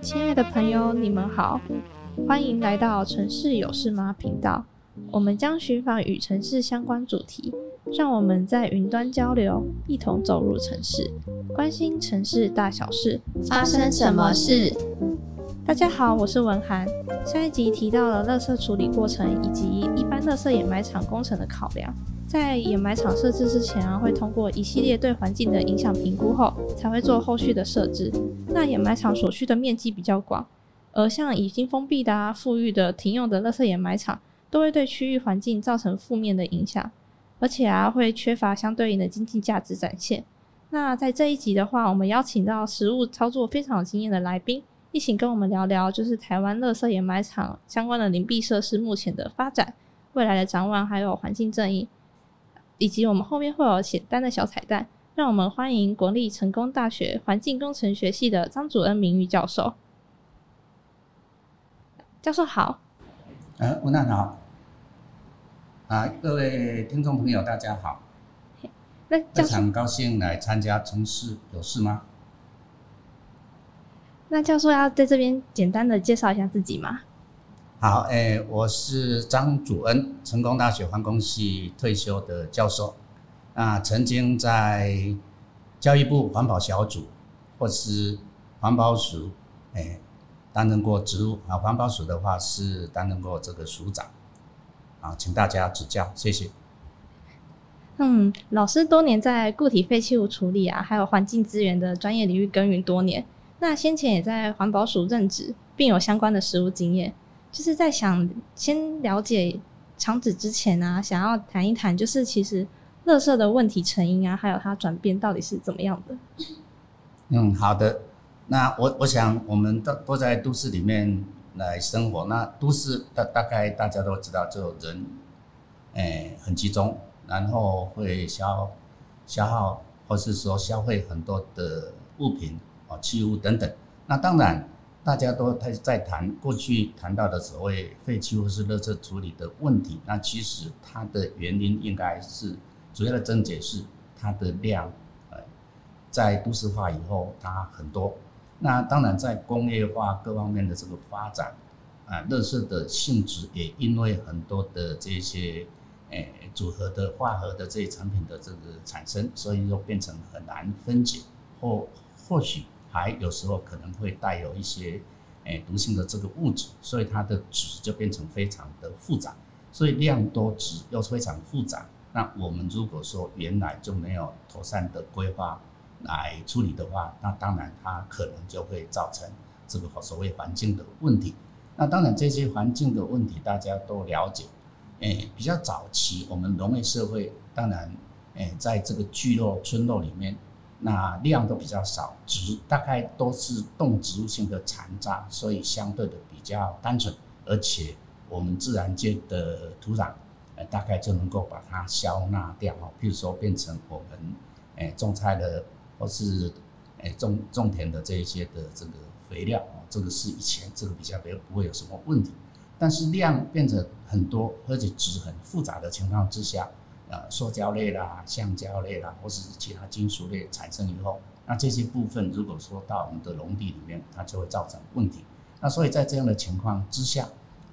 亲爱的朋友，你们好，欢迎来到城市有事吗频道。我们将寻访与城市相关主题，让我们在云端交流，一同走入城市，关心城市大小事，发生什么事？大家好，我是文涵。下一集提到了垃圾处理过程以及一般垃圾掩埋场工程的考量。在掩埋场设置之前啊，会通过一系列对环境的影响评估后，才会做后续的设置。那掩埋场所需的面积比较广，而像已经封闭的啊、富裕的停用的垃圾掩埋场，都会对区域环境造成负面的影响，而且啊，会缺乏相对应的经济价值展现。那在这一集的话，我们邀请到实务操作非常有经验的来宾。一起跟我们聊聊，就是台湾垃圾掩埋场相关的邻避设施目前的发展、未来的展望，还有环境正义，以及我们后面会有简单的小彩蛋。让我们欢迎国立成功大学环境工程学系的张主恩名誉教授。教授好。呃，文娜好。啊，各位听众朋友，大家好。那非常高兴来参加城市有事吗？那教授要在这边简单的介绍一下自己吗？好，诶、欸，我是张祖恩，成功大学环工系退休的教授。那曾经在教育部环保小组或是环保署，诶、欸，担任过职务。啊，环保署的话是担任过这个署长。啊，请大家指教，谢谢。嗯，老师多年在固体废弃物处理啊，还有环境资源的专业领域耕耘多年。那先前也在环保署任职，并有相关的实务经验，就是在想先了解场址之前啊，想要谈一谈，就是其实垃圾的问题成因啊，还有它转变到底是怎么样的。嗯，好的。那我我想我们都都在都市里面来生活，那都市大大概大家都知道，就人，诶很集中，然后会消消耗或是说消费很多的物品。啊，器物等等，那当然，大家都在在谈过去谈到的所谓废弃物是垃圾处理的问题，那其实它的原因应该是主要的症结是它的量，呃，在都市化以后它很多，那当然在工业化各方面的这个发展，啊，垃圾的性质也因为很多的这些，诶，组合的化合的这些产品的这个产生，所以就变成很难分解或或许。还有时候可能会带有一些诶毒性的这个物质，所以它的质就变成非常的复杂，所以量多质又非常复杂。那我们如果说原来就没有妥善的规划来处理的话，那当然它可能就会造成这个所谓环境的问题。那当然这些环境的问题大家都了解，诶比较早期我们农业社会，当然诶在这个聚落村落里面。那量都比较少，植大概都是动植物性的残渣，所以相对的比较单纯，而且我们自然界的土壤，呃，大概就能够把它消纳掉哦。譬如说变成我们，诶，种菜的或是诶种种田的这一些的这个肥料哦，这个是以前这个比较没有不会有什么问题，但是量变成很多，而且质很复杂的情况之下。呃，塑胶类啦、橡胶类啦，或者是其他金属类产生以后，那这些部分如果说到我们的农地里面，它就会造成问题。那所以在这样的情况之下，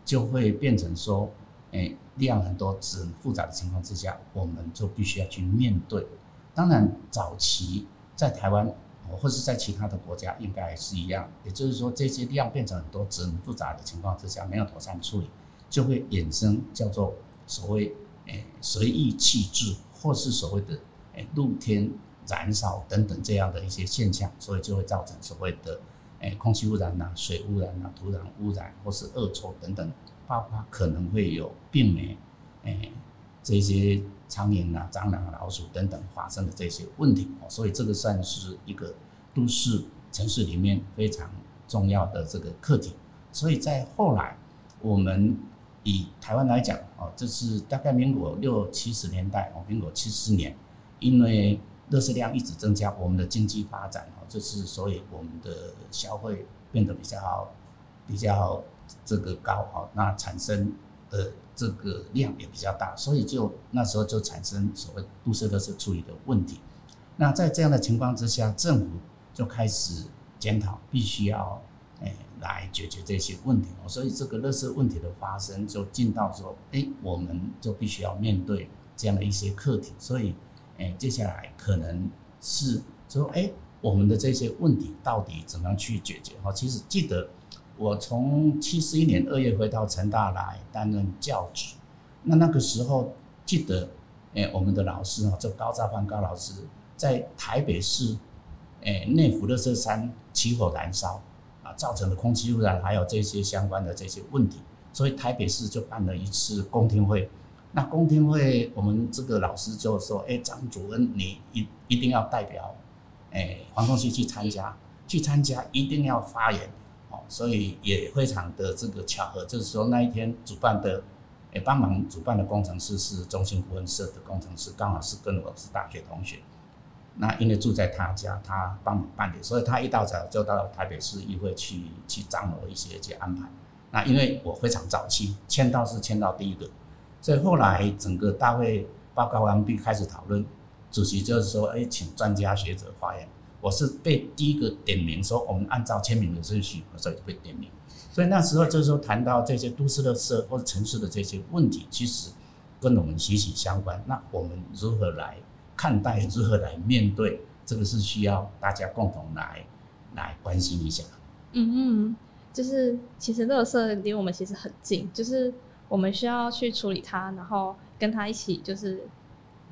就会变成说，诶，量很多、质很复杂的情况之下，我们就必须要去面对。当然，早期在台湾，或是在其他的国家，应该是一样。也就是说，这些量变成很多、质很复杂的情况之下，没有妥善处理，就会衍生叫做所谓。诶，随意弃置，或是所谓的诶露天燃烧等等这样的一些现象，所以就会造成所谓的诶空气污染呐、水污染呐、土壤污染或是恶臭等等，包括可能会有病媒，诶这些苍蝇啊、蟑螂、啊老鼠等等发生的这些问题哦，所以这个算是一个都市城市里面非常重要的这个课题。所以在后来我们。以台湾来讲，哦，这是大概民国六七十年代，哦，民国七十年，因为垃圾量一直增加，我们的经济发展，哦，就是所以我们的消费变得比较比较这个高，哦，那产生的这个量也比较大，所以就那时候就产生所谓都市垃圾处理的问题。那在这样的情况之下，政府就开始检讨，必须要诶来解决这些问题。所以这个垃圾问题的发生，就进到说，诶，我们就必须要面对这样的一些课题。所以，诶，接下来可能是说，诶，我们的这些问题到底怎么样去解决？哈，其实记得我从七十一年二月回到成大来担任教职，那那个时候记得，诶，我们的老师哈，就高兆藩高老师。在台北市，诶内湖垃圾山起火燃烧，造成的空气污染，还有这些相关的这些问题，所以台北市就办了一次公听会。那公听会，我们这个老师就说：“诶，张主任，你一一定要代表，诶，环工系去参加，去参加一定要发言。”哦，所以也非常的这个巧合，就是说那一天主办的，诶，帮忙主办的工程师是中兴顾问社的工程师，刚好是跟我是大学同学。那因为住在他家，他帮忙办理，所以他一大早就到台北市议会去去张罗一些一些安排。那因为我非常早期签到是签到第一个，所以后来整个大会报告完毕开始讨论，主席就是说，哎，请专家学者发言。我是被第一个点名说，我们按照签名的顺序，所以就被点名。所以那时候就是说谈到这些都市垃圾或者城市的这些问题，其实跟我们息息相关。那我们如何来？看待如何来面对这个是需要大家共同来来关心一下。嗯嗯，就是其实垃圾离我们其实很近，就是我们需要去处理它，然后跟它一起，就是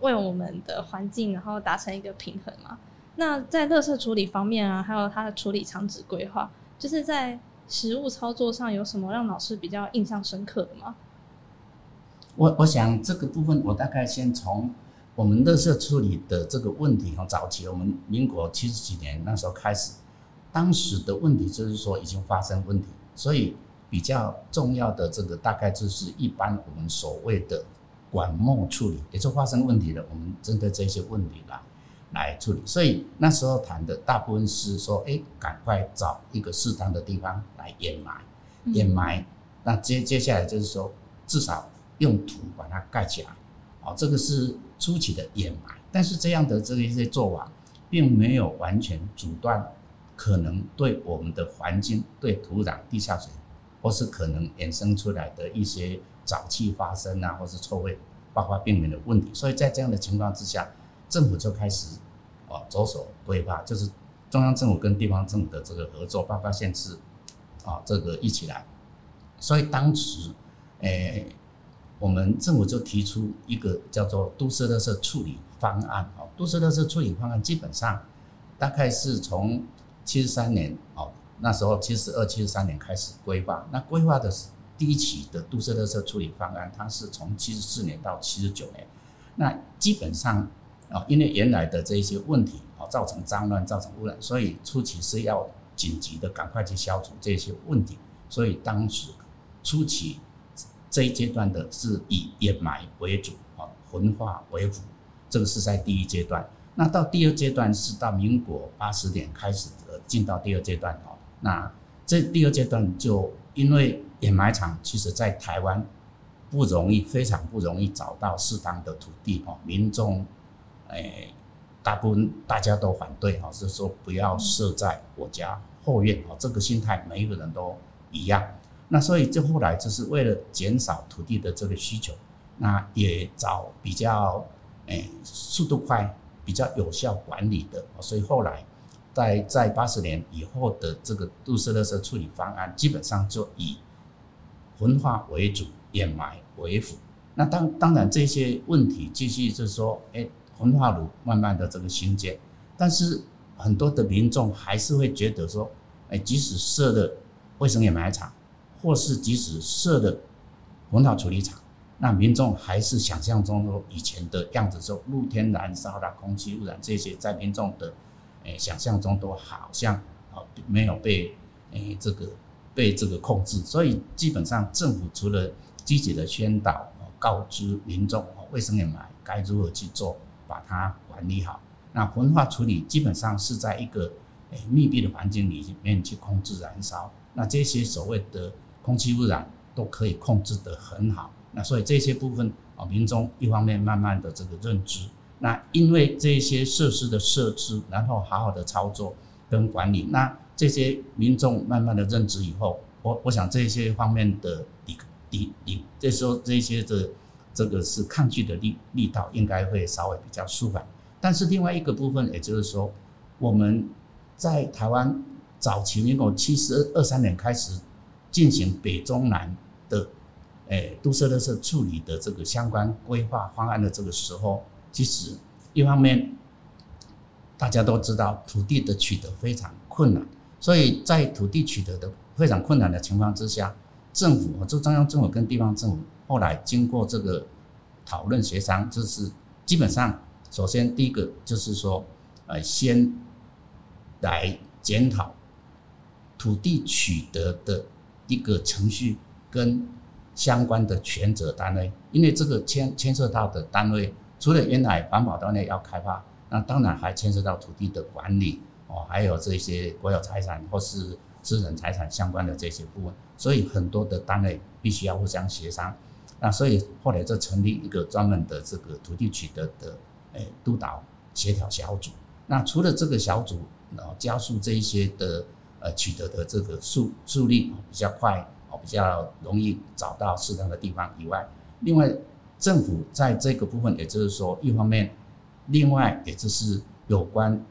为我们的环境，然后达成一个平衡嘛。那在垃圾处理方面啊，还有它的处理场址规划，就是在实物操作上有什么让老师比较印象深刻的吗？我我想这个部分，我大概先从。我们垃圾处理的这个问题哈，早期我们民国七十几年那时候开始，当时的问题就是说已经发生问题，所以比较重要的这个大概就是一般我们所谓的管末处理，也就发生问题了，我们针对这些问题来来处理。所以那时候谈的大部分是说，哎，赶快找一个适当的地方来掩埋，掩埋。那接接下来就是说，至少用土把它盖起来。哦，这个是初期的掩埋，但是这样的这一些做法，并没有完全阻断可能对我们的环境、对土壤、地下水，或是可能衍生出来的一些沼气发生啊，或是臭味、爆发病原的问题。所以在这样的情况之下，政府就开始哦着手规划，就是中央政府跟地方政府的这个合作，包括县市啊这个一起来。所以当时，诶。我们政府就提出一个叫做都市垃圾处理方案哦，都市垃圾处理方案基本上大概是从七十三年哦，那时候七十二、七十三年开始规划。那规划的是第一期的都市垃圾处理方案，它是从七十四年到七十九年。那基本上啊，因为原来的这些问题啊，造成脏乱、造成污染，所以初期是要紧急的赶快去消除这些问题。所以当时初期。这一阶段的是以掩埋为主啊，焚化为辅，这个是在第一阶段。那到第二阶段是到民国八十年开始的进到第二阶段哦。那这第二阶段就因为掩埋场其实在台湾不容易，非常不容易找到适当的土地哦，民众诶大部分大家都反对哈，是说不要设在我家后院哦，这个心态每一个人都一样。那所以，就后来就是为了减少土地的这个需求，那也找比较诶速度快、比较有效管理的。所以后来在在八十年以后的这个都市垃圾处理方案，基本上就以焚化为主，掩埋为辅。那当当然这些问题继续就是说，诶，焚化炉慢慢的这个兴建，但是很多的民众还是会觉得说，诶，即使设了卫生掩埋场。或是即使设的焚化处理厂，那民众还是想象中的以前的样子，说露天燃烧啦、空气污染这些，在民众的诶想象中都好像啊没有被诶这个被这个控制，所以基本上政府除了积极的宣导、告知民众卫生掩埋该如何去做，把它管理好，那焚化处理基本上是在一个诶密闭的环境里面去控制燃烧，那这些所谓的空气污染都可以控制得很好。那所以这些部分啊，民众一方面慢慢的这个认知，那因为这些设施的设置，然后好好的操作跟管理，那这些民众慢慢的认知以后，我我想这些方面的抵抵抵，这时候这些的这个是抗拒的力力道应该会稍微比较舒缓。但是另外一个部分，也就是说，我们在台湾早期民国七十二三年开始进行北中南的。诶，都市垃圾处理的这个相关规划方案的这个时候，其实一方面大家都知道土地的取得非常困难，所以在土地取得的非常困难的情况之下，政府，就中央政府跟地方政府后来经过这个讨论协商，就是基本上首先第一个就是说，呃，先来检讨土地取得的一个程序跟。相关的权责单位，因为这个牵牵涉到的单位，除了原来环保单位要开发，那当然还牵涉到土地的管理哦，还有这些国有财产或是私人财产相关的这些部分，所以很多的单位必须要互相协商。那所以后来就成立一个专门的这个土地取得的诶督导协调小组。那除了这个小组，然后加速这一些的呃取得的这个速速率比较快。比较容易找到适当的地方以外，另外政府在这个部分，也就是说，一方面，另外也就是有关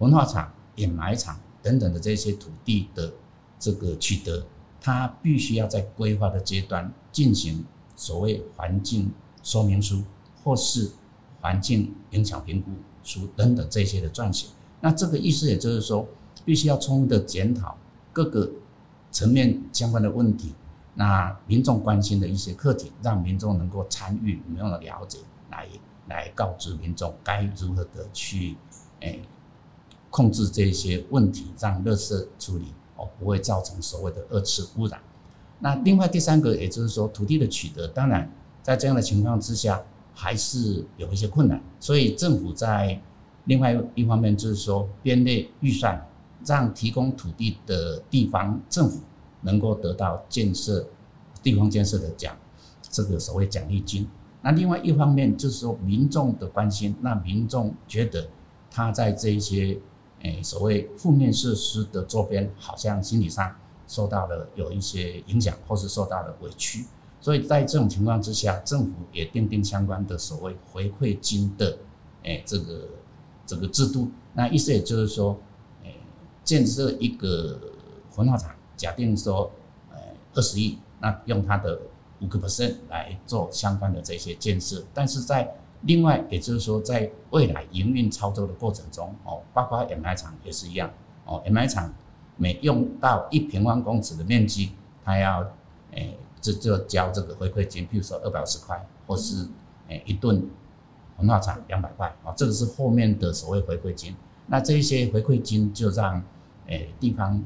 文化厂、掩埋场等等的这些土地的这个取得，它必须要在规划的阶段进行所谓环境说明书或是环境影响评估书等等这些的撰写。那这个意思也就是说，必须要充分的检讨各个。层面相关的问题，那民众关心的一些课题，让民众能够参与、没有了解，来来告知民众该如何的去诶、控制这些问题，让垃圾处理哦不会造成所谓的二次污染。那另外第三个，也就是说土地的取得，当然在这样的情况之下，还是有一些困难，所以政府在另外一方面就是说编列预算。让提供土地的地方政府能够得到建设地方建设的奖，这个所谓奖励金。那另外一方面就是说民众的关心，那民众觉得他在这一些诶所谓负面设施的周边，好像心理上受到了有一些影响，或是受到了委屈。所以在这种情况之下，政府也订定相关的所谓回馈金的诶这个这个制度。那意思也就是说。建设一个焚化厂，假定说，呃，二十亿，那用它的五个 percent 来做相关的这些建设，但是在另外，也就是说，在未来营运操作的过程中，哦，包括 mi 厂也是一样，哦，，mi 厂每用到一平方公尺的面积，它要，诶，这就交这个回馈金，比如说二百五十块，或是诶一吨焚化厂两百块，啊，这个是后面的所谓回馈金，那这一些回馈金就让。诶，地方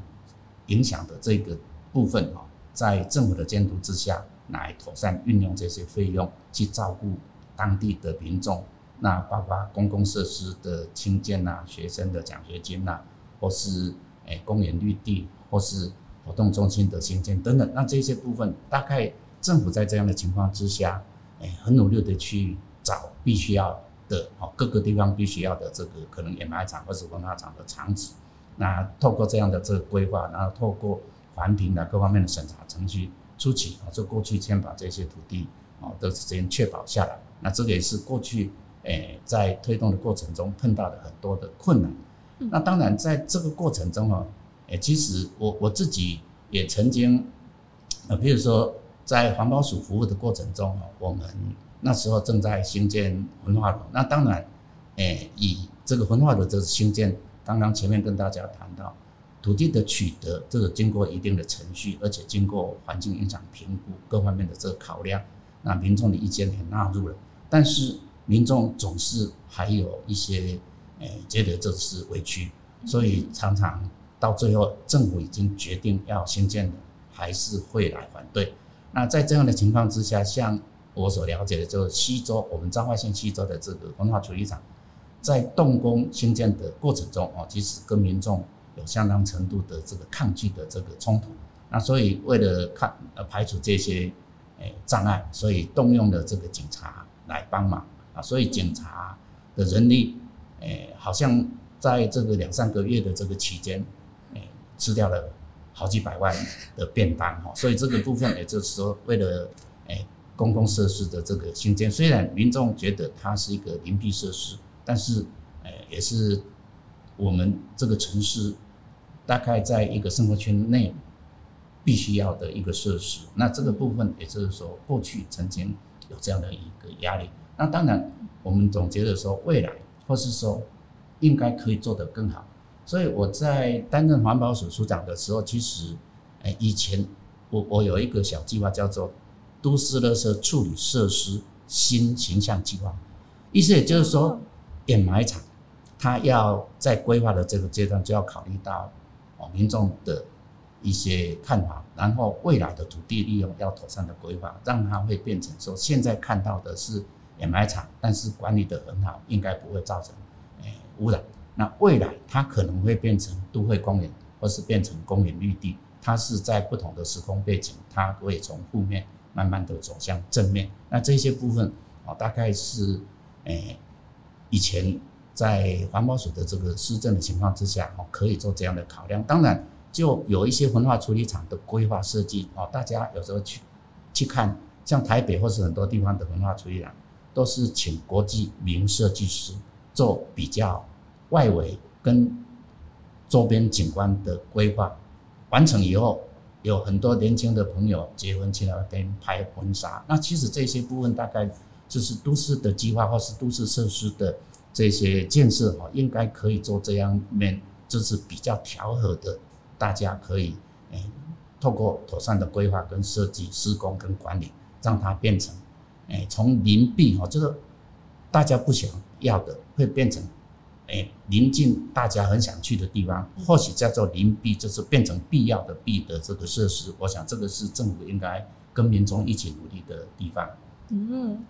影响的这个部分哦，在政府的监督之下，来妥善运用这些费用去照顾当地的民众。那包括公共设施的兴建呐，学生的奖学金呐，或是诶公园绿地，或是活动中心的兴建等等。那这些部分，大概政府在这样的情况之下，诶，很努力的去找必须要的哦，各个地方必须要的这个可能掩埋场或是焚化厂的场址。那透过这样的这个规划，然后透过环评的各方面的审查程序初期啊，就过去先把这些土地啊都先确保下来。那这个也是过去诶在推动的过程中碰到的很多的困难。那当然在这个过程中啊，诶其实我我自己也曾经啊，比如说在环保署服务的过程中啊，我们那时候正在兴建文化楼。那当然诶以这个文化炉的兴建。刚刚前面跟大家谈到，土地的取得，这个经过一定的程序，而且经过环境影响评估各方面的这个考量，那民众的意见也纳入了。但是民众总是还有一些，诶，觉得这是委屈，所以常常到最后政府已经决定要兴建的，还是会来反对。那在这样的情况之下，像我所了解的，就是西周，我们彰化县西周的这个文化处理厂。在动工兴建的过程中，哦，其实跟民众有相当程度的这个抗拒的这个冲突。那所以为了看呃排除这些诶障碍，所以动用了这个警察来帮忙啊，所以警察的人力诶好像在这个两三个月的这个期间，诶吃掉了好几百万的便当哈，所以这个部分也就是说为了诶公共设施的这个兴建，虽然民众觉得它是一个邻避设施，但是诶也是我们这个城市大概在一个生活圈内。必须要的一个设施，那这个部分也就是说，过去曾经有这样的一个压力。那当然，我们总觉得说未来，或是说应该可以做得更好。所以我在担任环保署署长的时候，其实，哎，以前我我有一个小计划叫做都市垃圾处理设施新形象计划，意思也就是说，掩埋场它要在规划的这个阶段就要考虑到哦民众的。一些看法，然后未来的土地利用要妥善的规划，让它会变成说现在看到的是掩埋场，但是管理得很好，应该不会造成诶污染。那未来它可能会变成都会公园，或是变成公园绿地，它是在不同的时空背景，它会从负面慢慢的走向正面。那这些部分啊，大概是诶以前在环保署的这个施政的情况之下，哦，可以做这样的考量。当然。就有一些焚化处理厂的规划设计哦，大家有时候去去看，像台北或是很多地方的焚化处理厂，都是请国际名设计师做比较外围跟周边景观的规划，完成以后，有很多年轻的朋友结婚去那边拍婚纱。那其实这些部分大概就是都市的计划或是都市设施的这些建设哈，应该可以做这样面，就是比较调和的。大家可以诶，透过妥善的规划跟设计、施工跟管理，让它变成诶，从邻避哈，就是大家不想要的，会变成诶临近大家很想去的地方，或许叫做邻避，就是变成必要的必的这个设施。我想这个是政府应该跟民众一起努力的地方。嗯，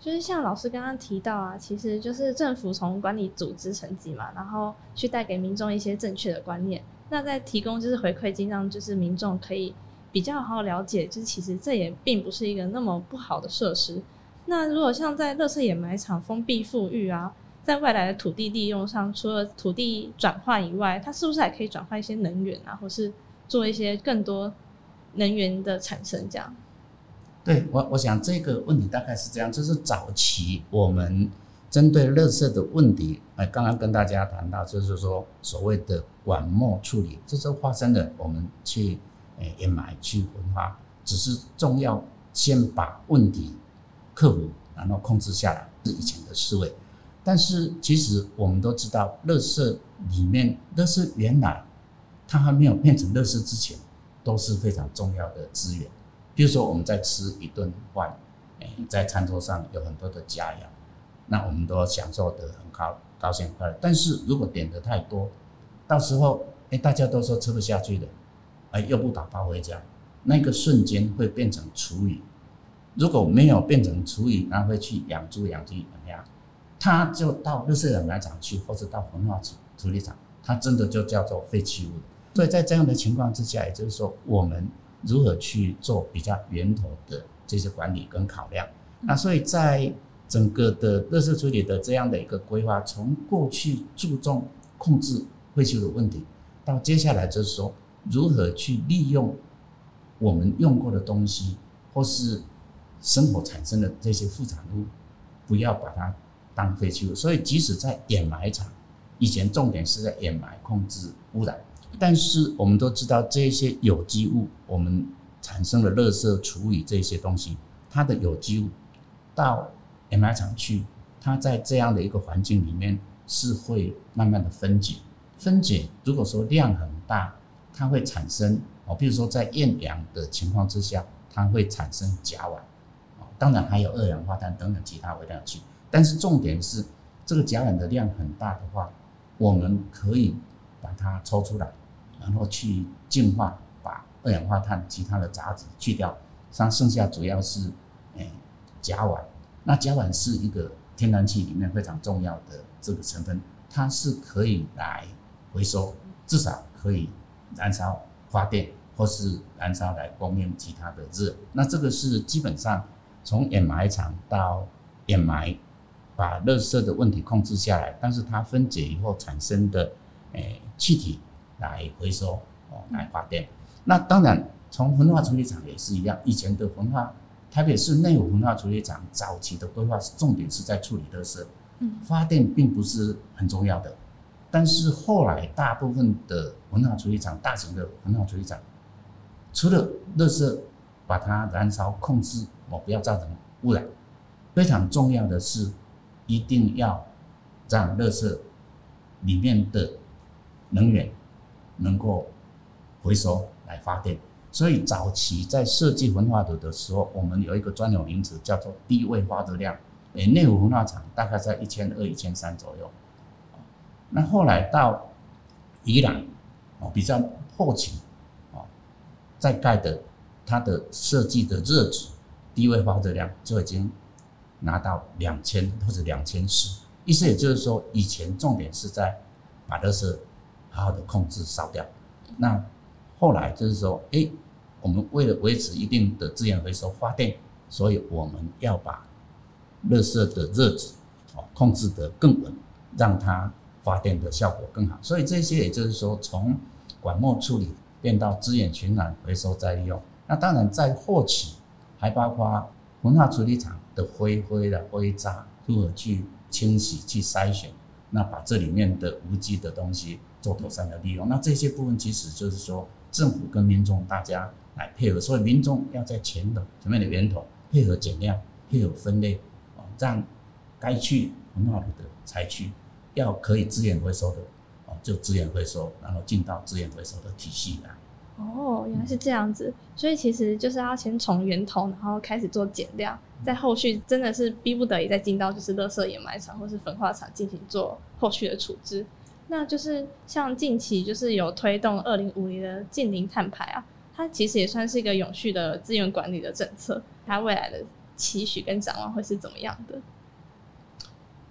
就是像老师刚刚提到啊，其实就是政府从管理组织层级嘛，然后去带给民众一些正确的观念。那再提供就是回馈金，让就是民众可以比较好好了解，就是其实这也并不是一个那么不好的设施。那如果像在垃圾掩埋场封闭复育啊，在未来的土地利用上，除了土地转换以外，它是不是还可以转换一些能源啊，或是做一些更多能源的产生？这样？对我，我想这个问题大概是这样，就是早期我们。针对垃圾的问题，哎，刚刚跟大家谈到，就是说所谓的管末处理，这是发生的，我们去诶掩埋去焚化，只是重要先把问题克服，然后控制下来，是以前的思维。但是其实我们都知道，垃圾里面，垃圾原来它还没有变成垃圾之前，都是非常重要的资源。比如说我们在吃一顿饭，哎，在餐桌上有很多的佳肴。那我们都享受得很高高兴快乐，但是如果点的太多，到时候哎大家都说吃不下去的，哎又不打包回家，那个瞬间会变成厨余。如果没有变成厨余，那会去养猪养鸡养鸭，它就到垃圾掩埋场去，或者到焚化处理厂，它真的就叫做废弃物。所以在这样的情况之下，也就是说我们如何去做比较源头的这些管理跟考量。那所以在整个的垃圾处理的这样的一个规划，从过去注重控制废弃物的问题，到接下来就是说如何去利用我们用过的东西，或是生活产生的这些副产物，不要把它当废弃物。所以即使在掩埋场，以前重点是在掩埋控制污染，但是我们都知道这些有机物，我们产生了垃圾处理这些东西，它的有机物到掩埋场去，它在这样的一个环境里面是会慢慢的分解，分解如果说量很大，它会产生哦，比如说在厌氧的情况之下，它会产生甲烷，哦当然还有二氧化碳等等其他微量气，但是重点是这个甲烷的量很大的话，我们可以把它抽出来，然后去净化，把二氧化碳其他的杂质去掉，像剩下主要是诶甲烷。那甲烷是一个天然气里面非常重要的这个成分，它是可以来回收，至少可以燃烧发电，或是燃烧来供应其他的热。那这个是基本上从掩埋场到掩埋，把热色的问题控制下来，但是它分解以后产生的诶、气体来回收哦，来发电。那当然，从焚化处理厂也是一样，以前的焚化，台北市内湖焚化处理厂早期的规划，重点是在处理垃圾，发电并不是很重要的。但是后来大部分的焚化处理厂，大型的焚化处理厂，除了垃圾把它燃烧控制哦，不要造成污染，非常重要的是。一定要让垃圾里面的能源能够回收来发电，所以早期在设计焚化炉的时候，我们有一个专有名词叫做低位发热量。诶，内湖焚化厂大概在一千二、一千三左右。那后来到宜兰哦，比较后期哦，再盖的它的设计的热值低位发热量就已经。拿到两千或者两千四，意思也就是说，以前重点是在把垃圾好好的控制烧掉。那后来就是说，哎，我们为了维持一定的资源回收发电，所以我们要把垃圾的热值哦控制得更稳，让它发电的效果更好。所以这些也就是说，从管末处理变到资源循环回收再利用。那当然在获取还包括焚化处理厂。的灰灰的灰渣如何去清洗、去筛选？那把这里面的无机的东西做妥善的利用。那这些部分其实就是说，政府跟民众大家来配合，所以民众要在前头前面的源头配合减量、配合分类啊，让该去很好的才去，要可以资源回收的啊就资源回收，然后进到资源回收的体系来。哦，原来是这样子，所以其实就是要先从源头，然后开始做减量，在后续真的是逼不得已再进到就是垃圾掩埋场或是焚化厂进行做后续的处置。那就是像近期就是有推动二零五零的净零碳排啊，它其实也算是一个永续的资源管理的政策，它未来的期许跟展望会是怎么样的？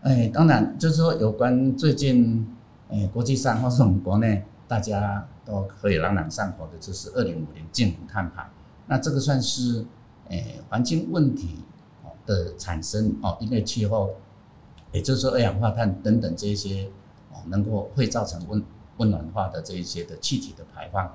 哎，当然就是说有关最近，哎，国际上或是我们国内。大家都可以朗朗上口的，就是二零五零净零碳排。那这个算是哎环境问题的产生哦，因为气候，也就是说二氧化碳等等这些哦，能够会造成温温暖化的这一些的气体的排放，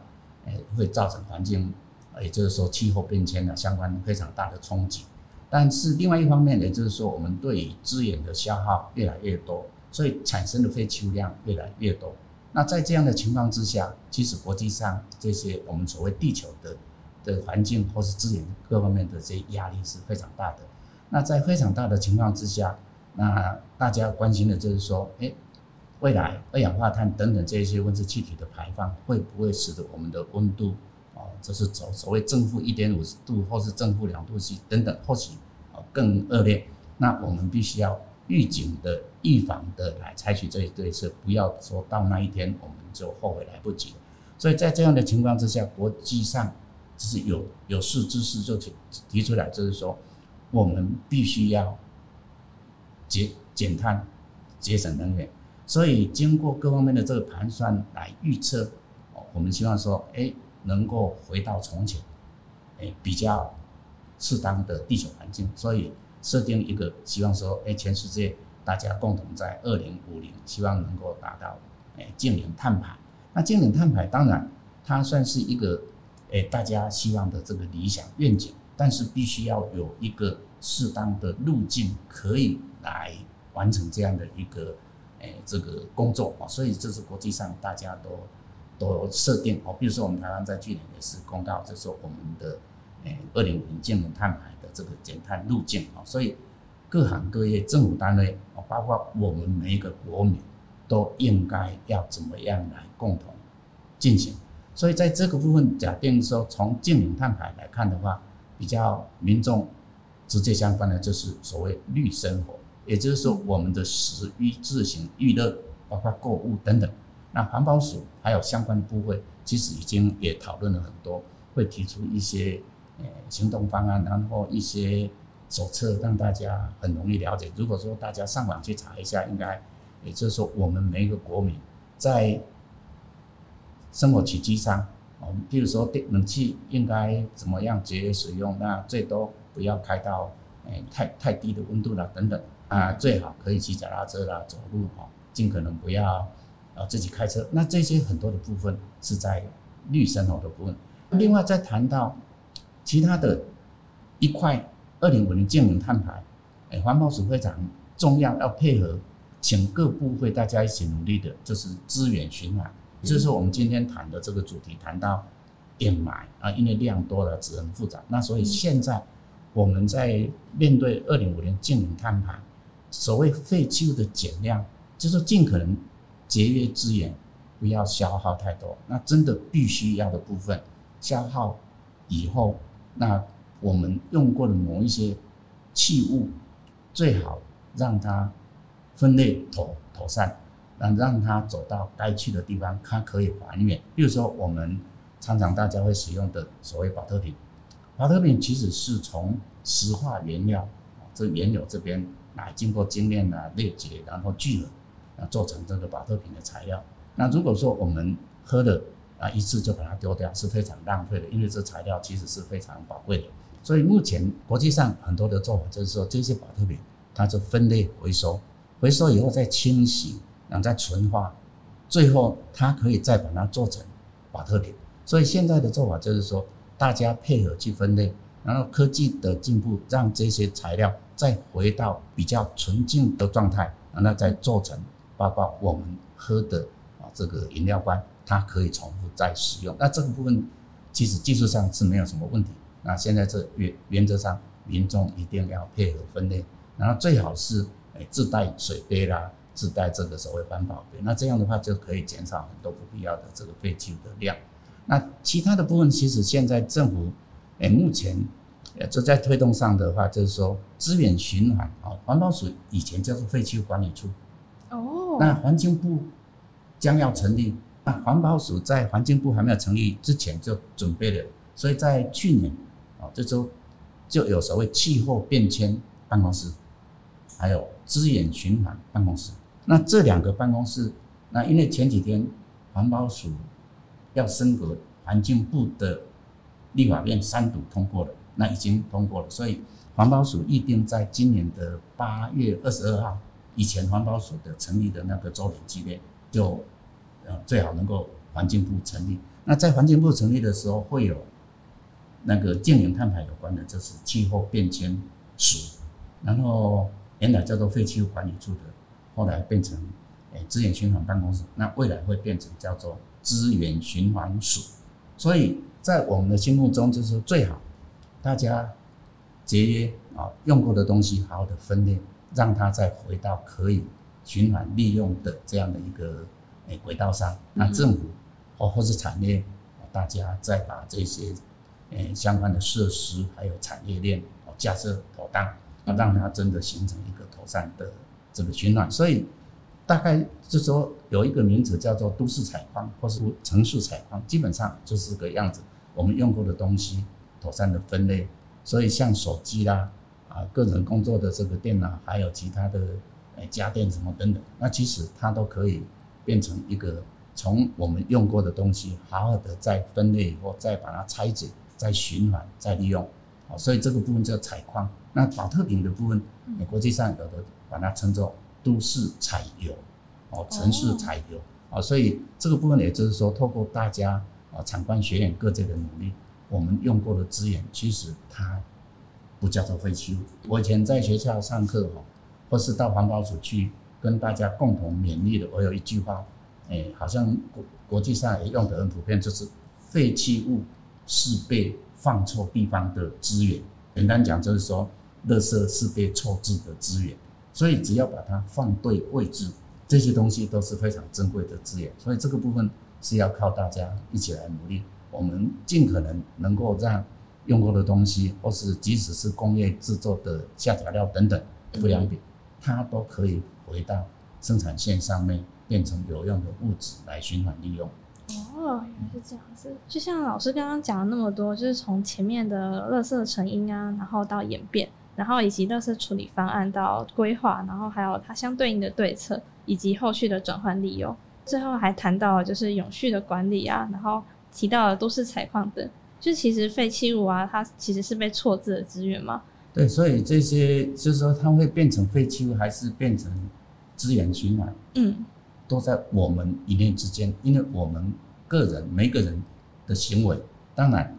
诶会造成环境，也就是说气候变迁的相关非常大的冲击。但是另外一方面，也就是说我们对于资源的消耗越来越多，所以产生的废弃物量越来越多。那在这样的情况之下，其实国际上这些我们所谓地球的的环境或是资源各方面的这些压力是非常大的。那在非常大的情况之下，那大家关心的就是说，哎，未来二氧化碳等等这些温室气体的排放会不会使得我们的温度啊，这是走所谓正负一点五度或是正负两度 C 等等，或许啊更恶劣。那我们必须要。预警的、预防的来采取这些对策，不要说到那一天我们就后悔来不及。所以在这样的情况之下，国际上就是有有识之士就提提出来，就是说我们必须要节减碳、节省能源。所以经过各方面的这个盘算来预测，我们希望说，哎，能够回到从前，哎，比较适当的地球环境。所以。设定一个希望说，哎，全世界大家共同在二零五零，希望能够达到，哎，净零碳排。那净零碳排当然它算是一个，哎，大家希望的这个理想愿景，但是必须要有一个适当的路径，可以来完成这样的一个，这个工作啊。所以这是国际上大家都都设定哦，比如说我们台湾在去年也是公告，就是说我们的。诶，二零五零净零碳排的这个减碳路径啊，所以各行各业、政府单位，包括我们每一个国民，都应该要怎么样来共同进行。所以在这个部分，假定说从净零碳排来看的话，比较民众直接相关的就是所谓绿生活，也就是说我们的食衣自行娱乐，包括购物等等。那环保署还有相关的部会，其实已经也讨论了很多，会提出一些。呃，行动方案，然后一些手册让大家很容易了解。如果说大家上网去查一下，应该也就是说，我们每一个国民在生活起居上，我们，比如说电冷气应该怎么样节约使用，那最多不要开到诶、欸、太太低的温度了等等啊，最好可以骑脚踏车啦、走路哈，尽可能不要呃自己开车。那这些很多的部分是在绿生活的部分。另外再谈到其他的一块二零五零净零碳排，诶，环保署非常重要，要配合，请各部会大家一起努力的，就是资源循环。这是我们今天谈的这个主题，谈到掩埋啊，因为量多了，只很复杂。那所以现在我们在面对二零五零净零碳排，所谓废弃物的减量，就是尽可能节约资源，不要消耗太多。那真的必须要的部分，消耗以后，那我们用过的某一些器物，最好让它分类妥妥善。让让它走到该去的地方，它可以还原。比如说，我们常常大家会使用的所谓保特瓶，保特瓶其实是从石化原料，这原料这边来经过精炼啊、裂解，然后聚合啊，做成这个宝特瓶的材料。那如果说我们喝的啊一次就把它丢掉，是非常浪费的，因为这材料其实是非常宝贵的。所以目前国际上很多的做法就是说，这些宝特瓶它就分类回收，回收以后再清洗。然后再纯化，最后它可以再把它做成宝特瓶。所以现在的做法就是说，大家配合去分类，然后科技的进步让这些材料再回到比较纯净的状态，那再做成，包括我们喝的啊这个饮料罐，它可以重复再使用。那这个部分其实技术上是没有什么问题。那现在这原原则上，民众一定要配合分类，然后最好是诶自带水杯啦。自带这个所谓环保杯，那这样的话就可以减少很多不必要的这个废弃物的量。那其他的部分，其实现在政府诶目前呃就在推动上的话，就是说资源循环啊，环保署以前叫做废弃物管理处哦，那环境部将要成立，那环保署在环境部还没有成立之前就准备了，所以在去年啊这周就有所谓气候变迁办公室，还有资源循环办公室。那这两个办公室，那因为前几天环保署要升格环境部的立法院三读通过了，那已经通过了，所以环保署预定在今年的八月二十二号以前，环保署的成立的那个周年纪念，就呃最好能够环境部成立。那在环境部成立的时候，会有那个净零碳排有关的，就是气候变迁署，然后原来叫做废弃物管理处的。后来变成诶资源循环办公室，那未来会变成叫做资源循环署。所以在我们的心目中，就是最好大家节约啊，用过的东西好好的分类，让它再回到可以循环利用的这样的一个诶轨道上。那政府或或是产业，大家再把这些诶相关的设施还有产业链哦架设妥当，啊，让它真的形成一个妥善的。这个循环，所以大概就是说有一个名词叫做都市采矿或是城市采矿，基本上就是这个样子。我们用过的东西妥善的分类，所以像手机啦啊，个人工作的这个电脑，还有其他的诶家电什么等等，那其实它都可以变成一个从我们用过的东西，好好的再分类以后，再把它拆解，再循环，再利用。好，所以这个部分叫采矿。那保特瓶的部分，国际上有的。把它称作都市采油，哦，城市采油，啊，所以这个部分也就是说，透过大家啊，产官学院各界的努力，我们用过的资源，其实它不叫做废弃物。我以前在学校上课哦，或是到环保署去跟大家共同勉励的，我有一句话，哎，好像国国际上也用得很普遍，就是废弃物是被放错地方的资源。简单讲就是说，垃圾是被错置的资源。所以只要把它放对位置，这些东西都是非常珍贵的资源。所以这个部分是要靠大家一起来努力。我们尽可能能够让用过的东西，或是即使是工业制作的下脚料等等不良品，它都可以回到生产线上面，变成有用的物质来循环利用。哦，原来是这样子。就像老师刚刚讲了那么多，就是从前面的垃圾成因啊，然后到演变。然后以及垃圾处理方案到规划，然后还有它相对应的对策，以及后续的转换利用，最后还谈到就是永续的管理啊，然后提到的都是采矿等，就其实废弃物啊，它其实是被错置的资源嘛。对，所以这些就是说，它会变成废弃物，还是变成资源循环？嗯，都在我们一念之间，因为我们个人每个人的行为，当然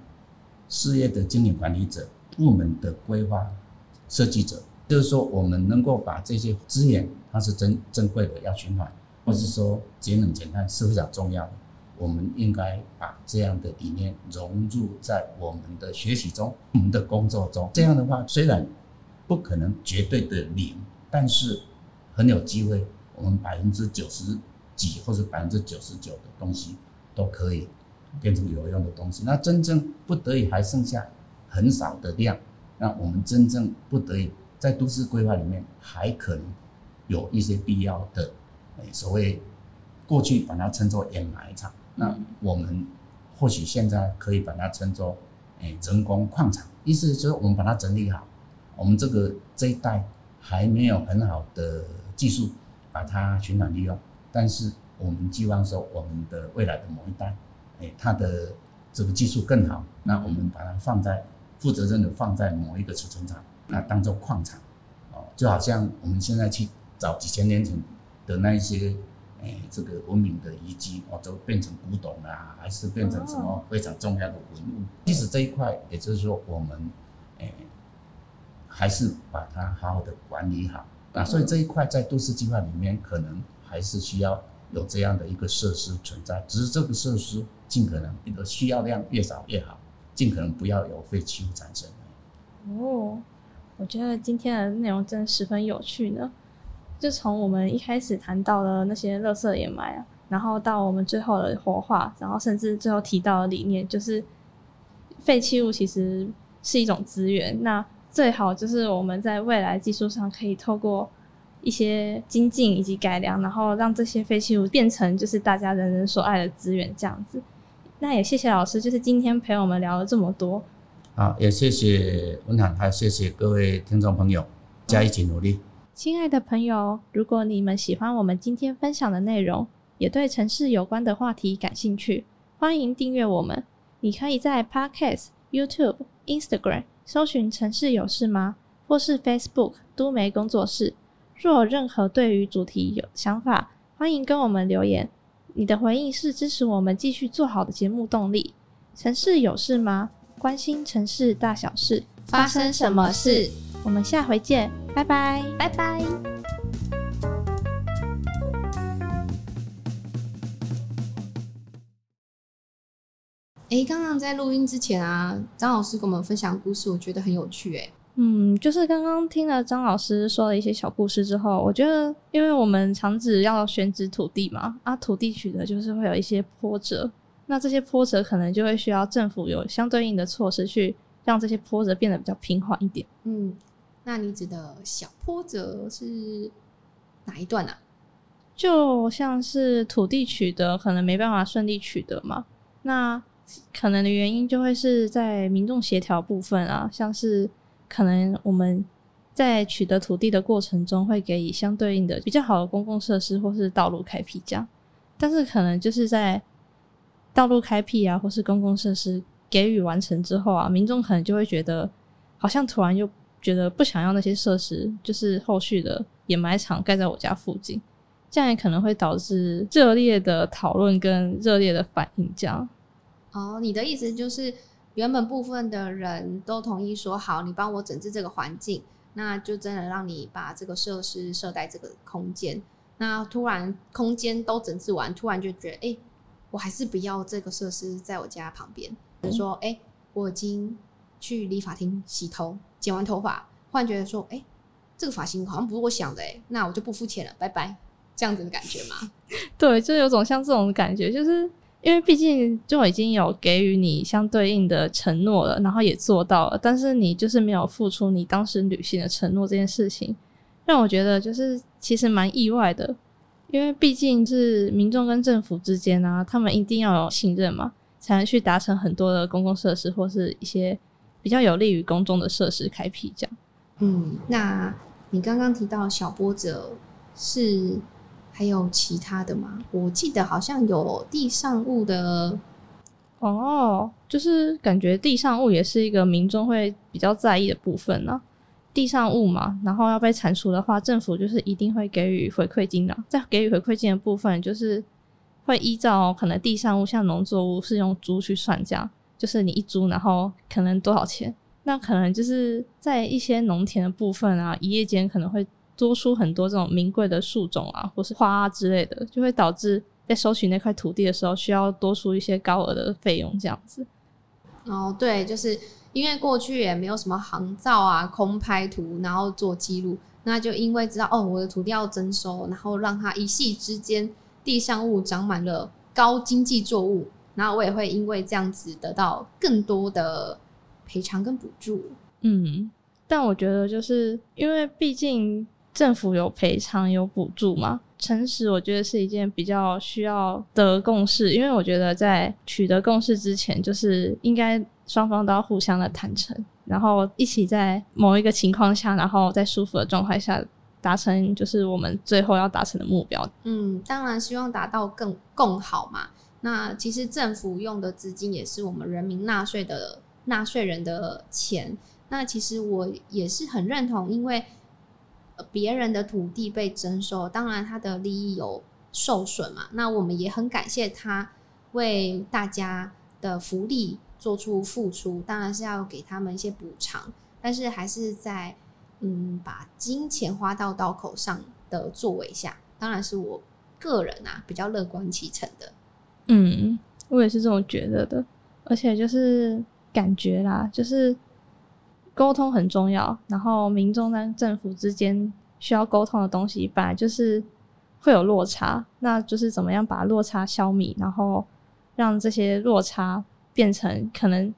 事业的经营管理者、部门的规划设计者，就是说我们能够把这些资源，它是珍珍贵的，要循环，或是说节能减碳是非常重要的。我们应该把这样的理念融入在我们的学习中、我们的工作中。这样的话，虽然不可能绝对的零，但是很有机会，我们百分之九十几或者百分之九十九的东西都可以变成有用的东西。那真正不得已还剩下很少的量，那我们真正不得已在都市规划里面还可能有一些必要的，所谓过去把它称作掩埋场。那我们或许现在可以把它称作，诶，人工矿场，意思就是我们把它整理好，我们这个这一代还没有很好的技术把它循环利用，但是我们希望说我们的未来的某一代，诶，它的这个技术更好，那我们把它放在负责任的放在某一个储存场，那当做矿场，哦，就好像我们现在去找几千年前的那一些。哎，这个文明的遗迹哦，都变成古董啊，还是变成什么非常重要的文物？即使这一块，也就是说，我们哎，还是把它好好的管理好啊。所以这一块在都市计划里面，可能还是需要有这样的一个设施存在。只是这个设施尽可能你的需要量越少越好，尽可能不要有废弃物产生。哦，我觉得今天的内容真的十分有趣呢。就从我们一开始谈到的那些垃圾掩埋啊，然后到我们最后的活化，然后甚至最后提到的理念，就是废弃物其实是一种资源。那最好就是我们在未来技术上可以透过一些精进以及改良，然后让这些废弃物变成就是大家人人所爱的资源这样子。那也谢谢老师，就是今天陪我们聊了这么多。好，也谢谢文涵，还有谢谢各位听众朋友，加一起努力。亲爱的朋友，如果你们喜欢我们今天分享的内容，也对城市有关的话题感兴趣，欢迎订阅我们。你可以在 Podcast、YouTube、Instagram 搜寻“城市有事吗”或是 Facebook“ 都媒工作室”。若有任何对于主题有想法，欢迎跟我们留言。你的回应是支持我们继续做好的节目动力。城市有事吗？关心城市大小事，发生什么事？我们下回见。拜拜，拜拜。哎，刚刚在录音之前啊，张老师跟我们分享故事，我觉得很有趣。哎，嗯，就是刚刚听了张老师说了一些小故事之后，我觉得，因为我们厂址要选址土地嘛，啊，土地取得就是会有一些波折，那这些波折可能就会需要政府有相对应的措施去让这些波折变得比较平缓一点。嗯。那你指的小波折是哪一段啊？就像是土地取得可能没办法顺利取得嘛，那可能的原因就会是在民众协调部分啊，像是可能我们在取得土地的过程中会给予相对应的比较好的公共设施或是道路开辟这样，但是可能就是在道路开辟啊或是公共设施给予完成之后啊，民众可能就会觉得好像突然又。觉得不想要那些设施，就是后续的掩埋场盖在我家附近，这样也可能会导致热烈的讨论跟热烈的反应。这样，哦，你的意思就是原本部分的人都同意说好，你帮我整治这个环境，那就真的让你把这个设施设在这个空间。那突然空间都整治完，突然就觉得，哎、我还是不要这个设施在我家旁边。比如说，哎、我已经去理发厅洗头。剪完头发，忽然觉得说：“哎、这个发型好像不是我想的，哎，那我就不付钱了，拜拜。”这样子的感觉吗？对，就有种像这种感觉，就是因为毕竟就已经有给予你相对应的承诺了，然后也做到了，但是你就是没有付出你当时履行的承诺这件事情，让我觉得就是其实蛮意外的，因为毕竟是民众跟政府之间啊，他们一定要有信任嘛，才能去达成很多的公共设施或是一些。比较有利于公众的设施开辟，这样。嗯，那你刚刚提到小波折是还有其他的吗？我记得好像有地上物的。哦，就是感觉地上物也是一个民众会比较在意的部分呢、啊。地上物嘛，然后要被铲除的话，政府就是一定会给予回馈金的。在给予回馈金的部分，就是会依照可能地上物像农作物是用猪去算价，就是你一株，然后可能多少钱？那可能就是在一些农田的部分啊，一夜间可能会多出很多这种名贵的树种啊，或是花啊之类的，就会导致在收取那块土地的时候，需要多出一些高额的费用，这样子。哦，对，就是。因为过去也没有什么航照啊、空拍图，然后做记录，那就因为知道哦，我的土地要征收，然后让它一夕之间地上物长满了高经济作物，然后我也会因为这样子得到更多的赔偿跟补助。嗯，但我觉得就是因为毕竟政府有赔偿有补助嘛，诚实我觉得是一件比较需要的共识，因为我觉得在取得共识之前，就是应该。双方都要互相的坦诚，然后一起在某一个情况下，然后在舒服的状态下达成，就是我们最后要达成的目标。嗯，当然希望达到更更好嘛。那其实政府用的资金也是我们人民纳税的纳税人的钱。那其实我也是很认同，因为别人的土地被征收，当然他的利益有受损嘛。那我们也很感谢他为大家的福利。做出付出，当然是要给他们一些补偿，但是还是在嗯把金钱花到刀口上的作为下，当然是我个人啊比较乐观其成的。嗯，我也是这么觉得的，而且就是感觉啦，就是沟通很重要，然后民众跟政府之间需要沟通的东西，本来就是会有落差，那就是怎么样把落差消弭，然后让这些落差。变成可能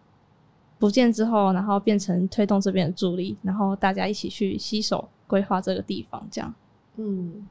不见之后，然后变成推动这边的助力，然后大家一起去携手规划这个地方，这样。嗯，